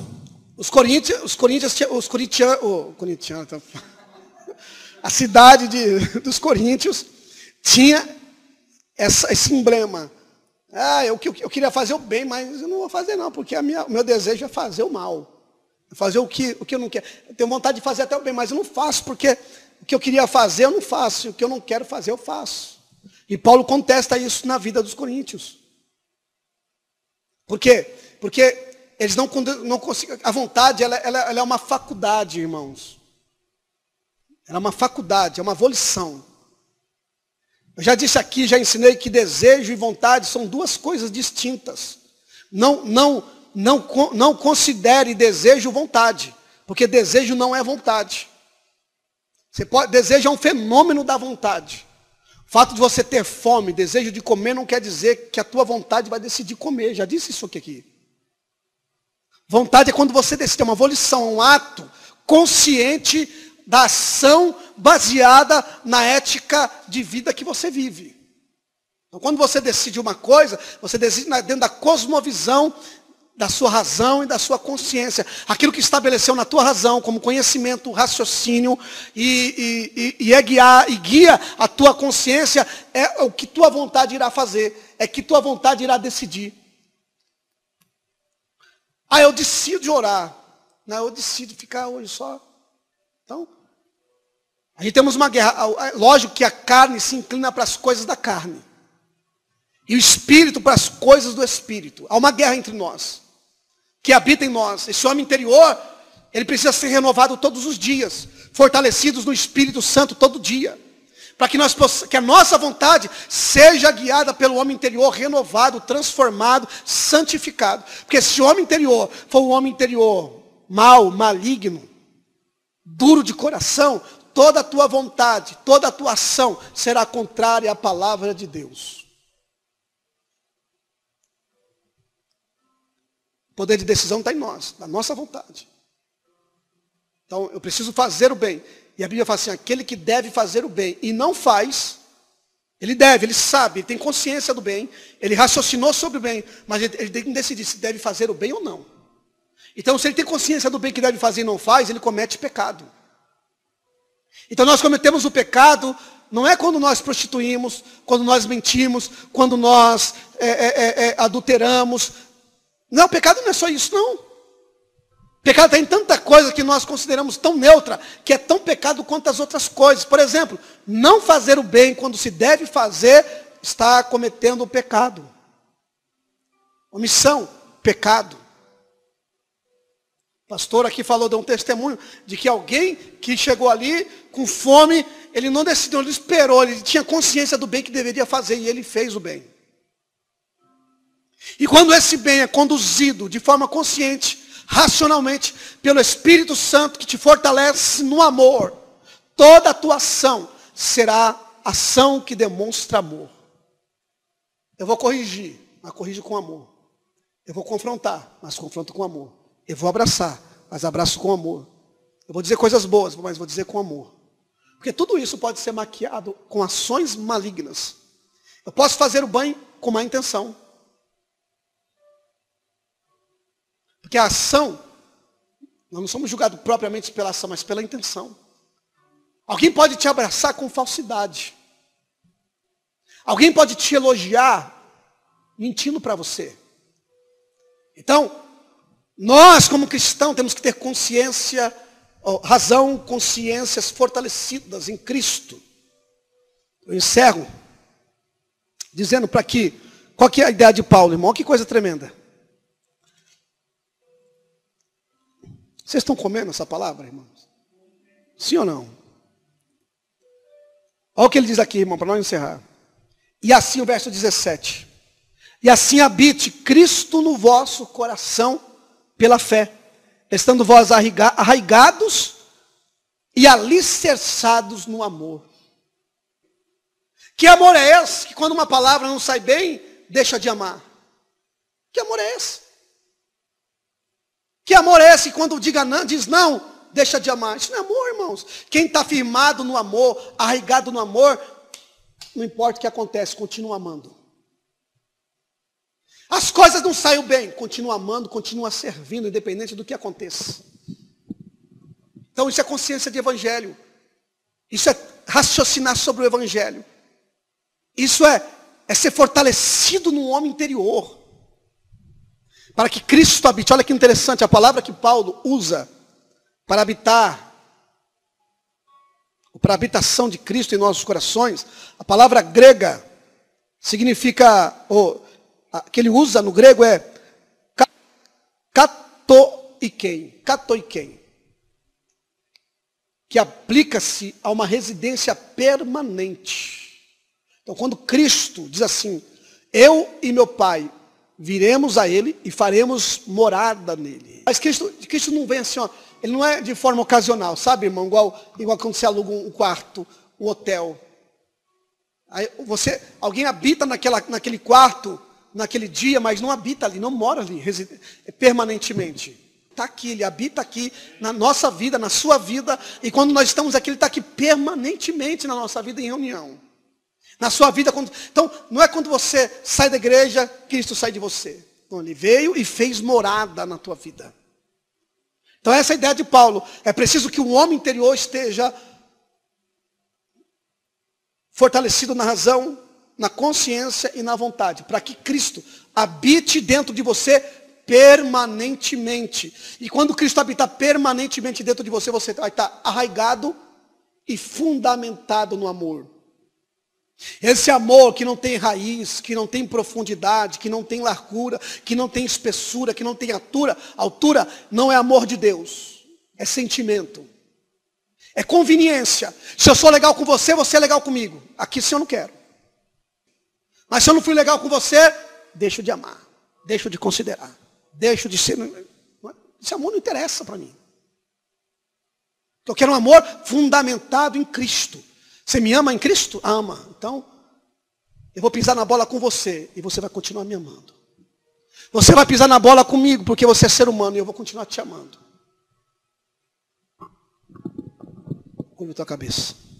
S1: os coríntios, os coríntios, os corintianos, oh, tá? a cidade de, dos coríntios tinha essa, esse emblema ah, eu, eu, eu queria fazer o bem, mas eu não vou fazer não, porque minha, o meu desejo é fazer o mal. Fazer o que, o que eu não quero. Eu tenho vontade de fazer até o bem, mas eu não faço, porque o que eu queria fazer eu não faço, o que eu não quero fazer eu faço. E Paulo contesta isso na vida dos coríntios. Por quê? Porque eles não, não conseguem. A vontade ela, ela, ela é uma faculdade, irmãos. Ela é uma faculdade, é uma volição. Eu já disse aqui, já ensinei que desejo e vontade são duas coisas distintas. Não, não, não, não considere desejo vontade, porque desejo não é vontade. Você pode, desejo é um fenômeno da vontade. O fato de você ter fome, desejo de comer, não quer dizer que a tua vontade vai decidir comer. Já disse isso aqui. Vontade é quando você decide, é uma volição, um ato consciente da ação baseada na ética de vida que você vive. Então, quando você decide uma coisa, você decide dentro da cosmovisão da sua razão e da sua consciência. Aquilo que estabeleceu na tua razão como conhecimento, raciocínio e, e, e, é guiar, e guia a tua consciência é o que tua vontade irá fazer, é que tua vontade irá decidir. Ah, eu decido orar. Não, eu decido ficar hoje só. Então, a gente temos uma guerra. Lógico que a carne se inclina para as coisas da carne. E o espírito para as coisas do espírito. Há uma guerra entre nós. Que habita em nós. Esse homem interior, ele precisa ser renovado todos os dias. Fortalecidos no Espírito Santo todo dia. Para que, nós que a nossa vontade seja guiada pelo homem interior renovado, transformado, santificado. Porque se o homem interior for um homem interior mal, maligno, duro de coração, toda a tua vontade, toda a tua ação será contrária à palavra de Deus. O poder de decisão está em nós, na nossa vontade. Então, eu preciso fazer o bem. E a Bíblia fala assim, aquele que deve fazer o bem e não faz, ele deve, ele sabe, ele tem consciência do bem, ele raciocinou sobre o bem, mas ele, tem que decidir se deve fazer o bem ou não. Então, se ele tem consciência do bem que deve fazer e não faz, ele comete pecado. Então nós cometemos o pecado, não é quando nós prostituímos, quando nós mentimos, quando nós é, é, é, é, adulteramos. Não, o pecado não é só isso, não. Pecado tem tanta coisa que nós consideramos tão neutra, que é tão pecado quanto as outras coisas. Por exemplo, não fazer o bem quando se deve fazer, está cometendo o pecado. Omissão, pecado. O pastor aqui falou, deu um testemunho de que alguém que chegou ali com fome, ele não decidiu, ele esperou, ele tinha consciência do bem que deveria fazer e ele fez o bem. E quando esse bem é conduzido de forma consciente, racionalmente, pelo Espírito Santo que te fortalece no amor, toda a tua ação será ação que demonstra amor. Eu vou corrigir, mas corrijo com amor. Eu vou confrontar, mas confronto com amor. Eu vou abraçar, mas abraço com amor. Eu vou dizer coisas boas, mas vou dizer com amor. Porque tudo isso pode ser maquiado com ações malignas. Eu posso fazer o bem com má intenção. Porque a ação, nós não somos julgados propriamente pela ação, mas pela intenção. Alguém pode te abraçar com falsidade. Alguém pode te elogiar mentindo para você. Então, nós como cristãos temos que ter consciência, razão, consciências fortalecidas em Cristo. Eu encerro dizendo para que, qual que é a ideia de Paulo, irmão? Que coisa tremenda. Vocês estão comendo essa palavra, irmãos? Sim ou não? Olha o que ele diz aqui, irmão, para nós encerrar. E assim o verso 17. E assim habite Cristo no vosso coração pela fé, estando vós arraigados e alicerçados no amor. Que amor é esse que quando uma palavra não sai bem, deixa de amar? Que amor é esse? Que amor é esse quando diga não, diz não, deixa de amar? Isso não é amor, irmãos. Quem está firmado no amor, arraigado no amor, não importa o que acontece, continua amando. As coisas não saem bem, continua amando, continua servindo, independente do que aconteça. Então isso é consciência de evangelho. Isso é raciocinar sobre o evangelho. Isso é, é ser fortalecido no homem interior. Para que Cristo habite. Olha que interessante, a palavra que Paulo usa para habitar, para a habitação de Cristo em nossos corações, a palavra grega significa, ou que ele usa no grego é katoikei, katoikei, que aplica-se a uma residência permanente. Então, quando Cristo diz assim, eu e meu Pai viremos a Ele e faremos morada nele. Mas Cristo, Cristo não vem assim, ó, ele não é de forma ocasional, sabe, irmão? Igual, igual quando você aluga um quarto, um hotel. Aí você, alguém habita naquela, naquele quarto, naquele dia, mas não habita ali, não mora ali permanentemente. Está aqui, ele habita aqui na nossa vida, na sua vida, e quando nós estamos aqui, ele está aqui permanentemente na nossa vida em reunião. Na sua vida, quando... então não é quando você sai da igreja, Cristo sai de você. Então, ele veio e fez morada na tua vida. Então essa é a ideia de Paulo. É preciso que o homem interior esteja fortalecido na razão, na consciência e na vontade, para que Cristo habite dentro de você permanentemente. E quando Cristo habitar permanentemente dentro de você, você vai estar arraigado e fundamentado no amor. Esse amor que não tem raiz, que não tem profundidade, que não tem largura, que não tem espessura, que não tem altura, altura, não é amor de Deus. É sentimento. É conveniência. Se eu sou legal com você, você é legal comigo. Aqui se eu não quero. Mas se eu não fui legal com você, deixo de amar. Deixo de considerar. Deixo de ser. Esse amor não interessa para mim. Eu quero um amor fundamentado em Cristo. Você me ama em Cristo? Ama. Então, eu vou pisar na bola com você e você vai continuar me amando. Você vai pisar na bola comigo porque você é ser humano e eu vou continuar te amando. Curva tua cabeça.